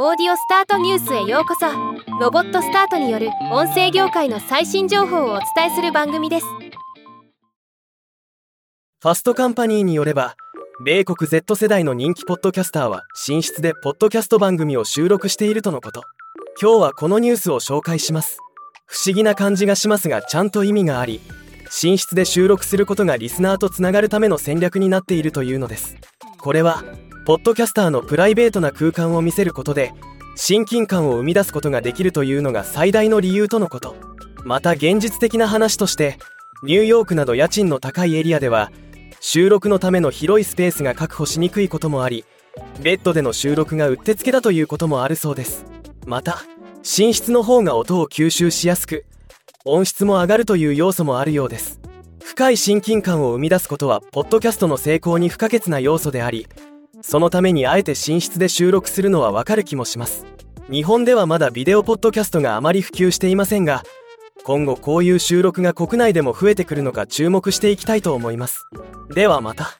オーディオスタートニュースへようこそ。ロボットスタートによる音声業界の最新情報をお伝えする番組です。ファストカンパニーによれば米国 Z 世代の人気ポッドキャスターは寝室でポッドキャスト番組を収録しているとのこと。今日はこのニュースを紹介します。不思議な感じがしますがちゃんと意味があり寝室で収録することがリスナーとつながるための戦略になっているというのです。これはポッドキャスターのプライベートな空間を見せることで親近感を生み出すことができるというのが最大の理由とのこと。また現実的な話としてニューヨークなど家賃の高いエリアでは収録のための広いスペースが確保しにくいこともありベッドでの収録がうってつけだということもあるそうです。また寝室の方が音を吸収しやすく音質も上がるという要素もあるようです。深い親近感を生み出すことはポッドキャストの成功に不可欠な要素でありそのためにあえて寝室で収録するのはわかる気もします。日本ではまだビデオポッドキャストがあまり普及していませんが今後こういう収録が国内でも増えてくるのか注目していきたいと思います。ではまた。